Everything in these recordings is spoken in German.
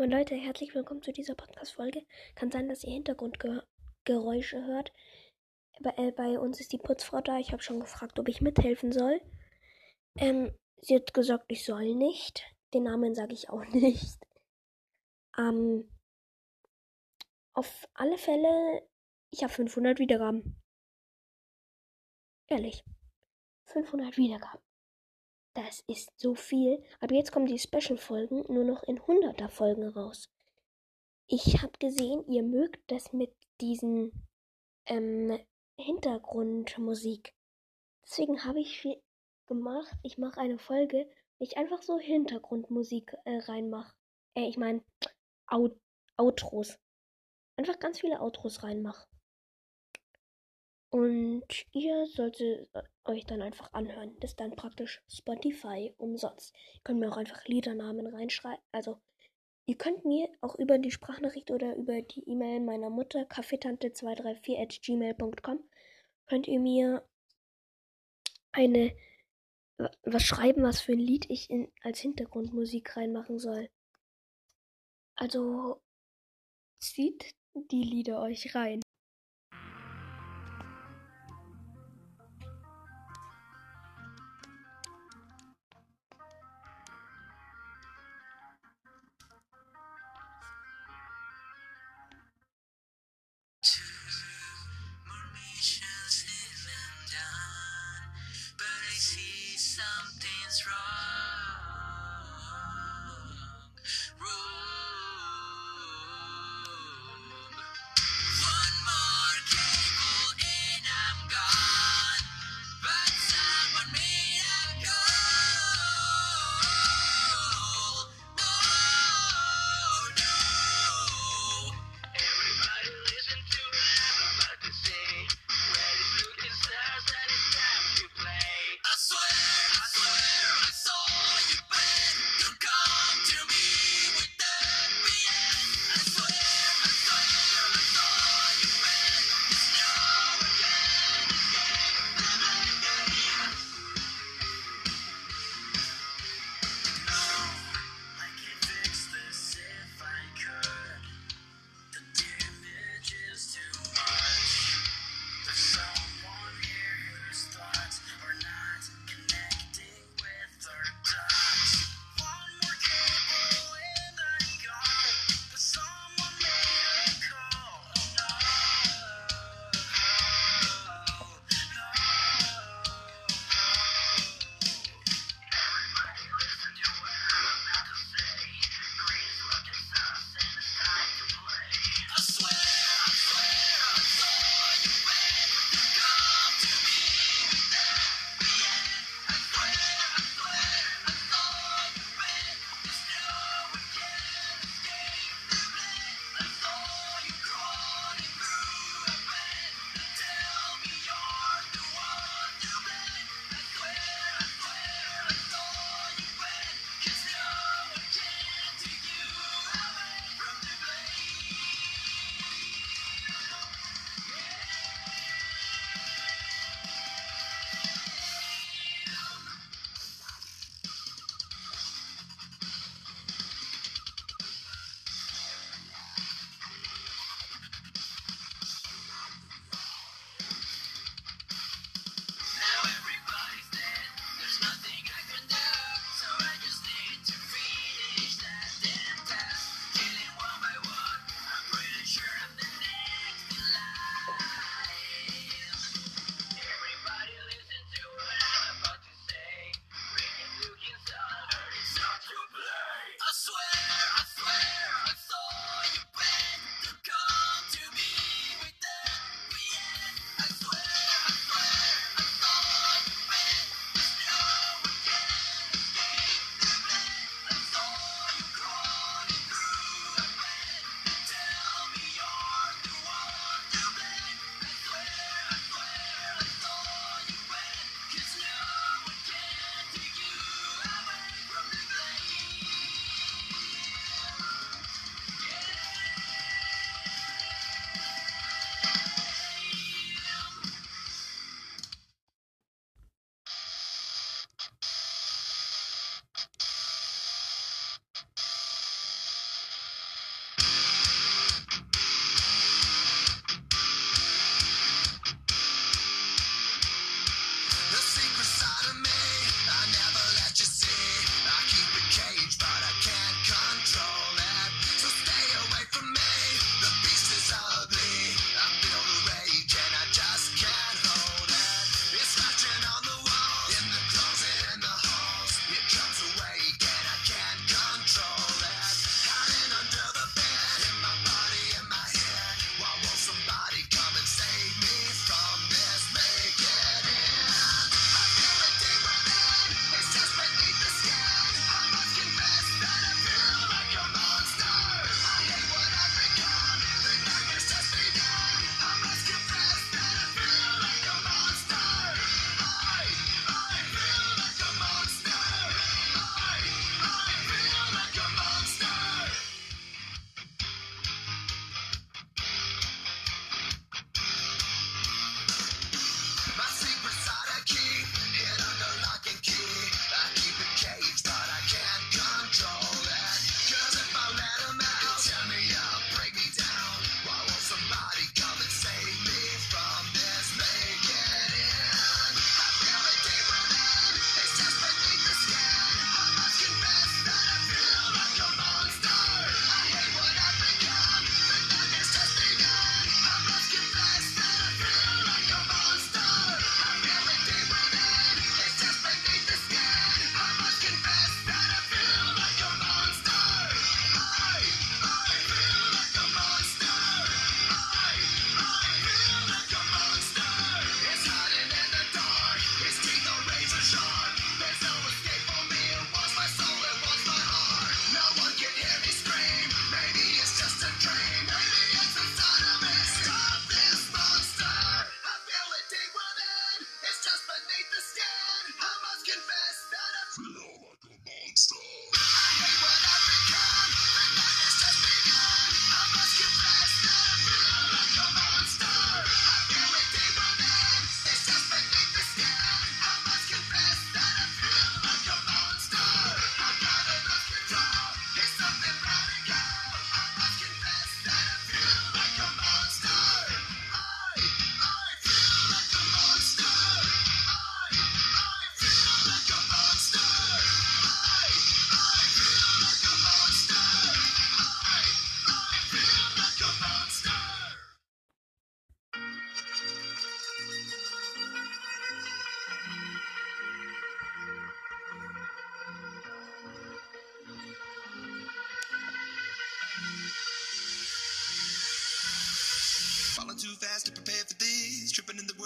Moin Leute, herzlich willkommen zu dieser Podcast-Folge. Kann sein, dass ihr Hintergrundgeräusche hört. Bei, äh, bei uns ist die Putzfrau da. Ich habe schon gefragt, ob ich mithelfen soll. Ähm, sie hat gesagt, ich soll nicht. Den Namen sage ich auch nicht. Ähm, auf alle Fälle, ich habe 500 Wiedergaben. Ehrlich. 500 Wiedergaben. Das ist so viel. Aber jetzt kommen die Special-Folgen nur noch in 100er Folgen raus. Ich habe gesehen, ihr mögt das mit diesen ähm, Hintergrundmusik. Deswegen habe ich viel gemacht. Ich mache eine Folge, wo ich einfach so Hintergrundmusik äh, reinmache. Äh, ich meine, Out Outros. Einfach ganz viele Outros reinmache. Und ihr solltet euch dann einfach anhören. Das ist dann praktisch Spotify umsonst. Ihr könnt mir auch einfach Liedernamen reinschreiben. Also, ihr könnt mir auch über die Sprachnachricht oder über die E-Mail meiner Mutter kaffeetante234 at gmail.com könnt ihr mir eine was schreiben, was für ein Lied ich in, als Hintergrundmusik reinmachen soll. Also zieht die Lieder euch rein. wrong.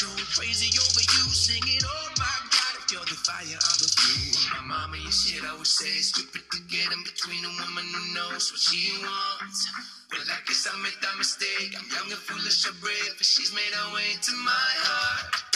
Going crazy over you, singing, oh my God, if you're the fire, I'm the fuel. My mama, your shit I would say, "Stupid to get in between a woman who knows what she wants. Well, I guess I made that mistake. I'm young and foolish, I brave, but she's made her way to my heart.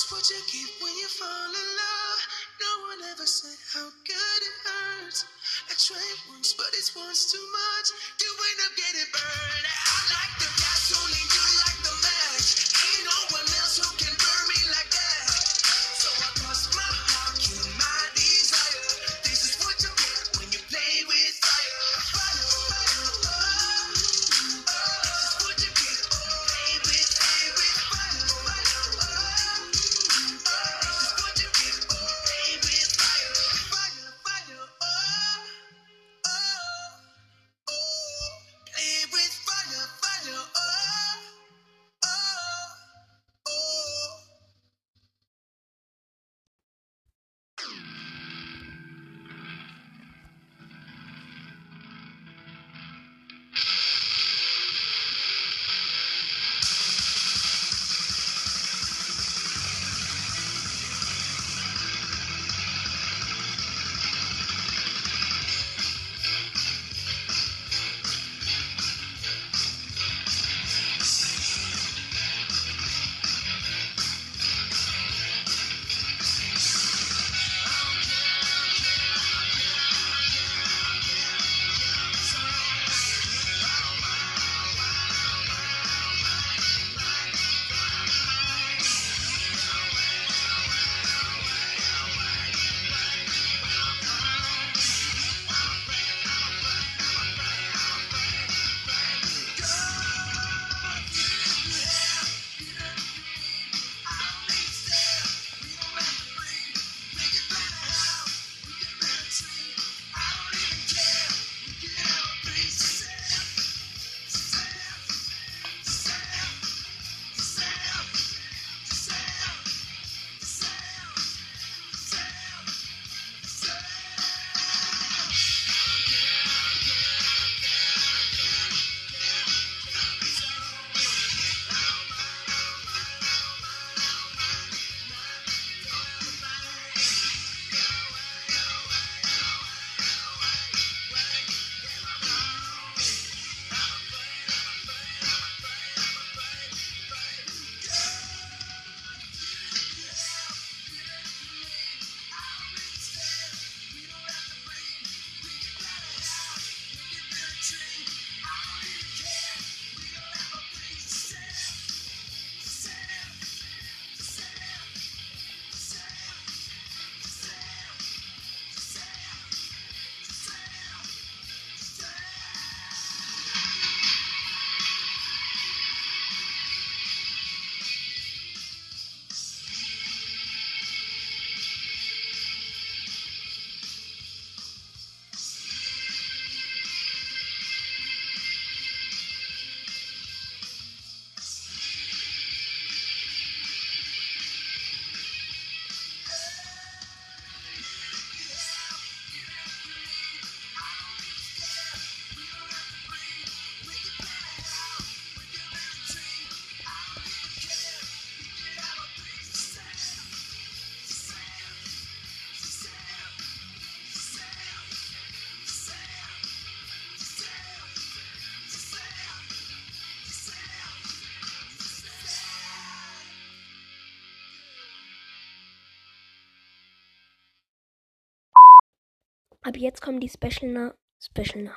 is what you get when you fall in love. No one ever said how good it hurts. I tried once, but it's once too much. You end up getting burned. I like the gasoline. Ab jetzt kommen die Special, Special.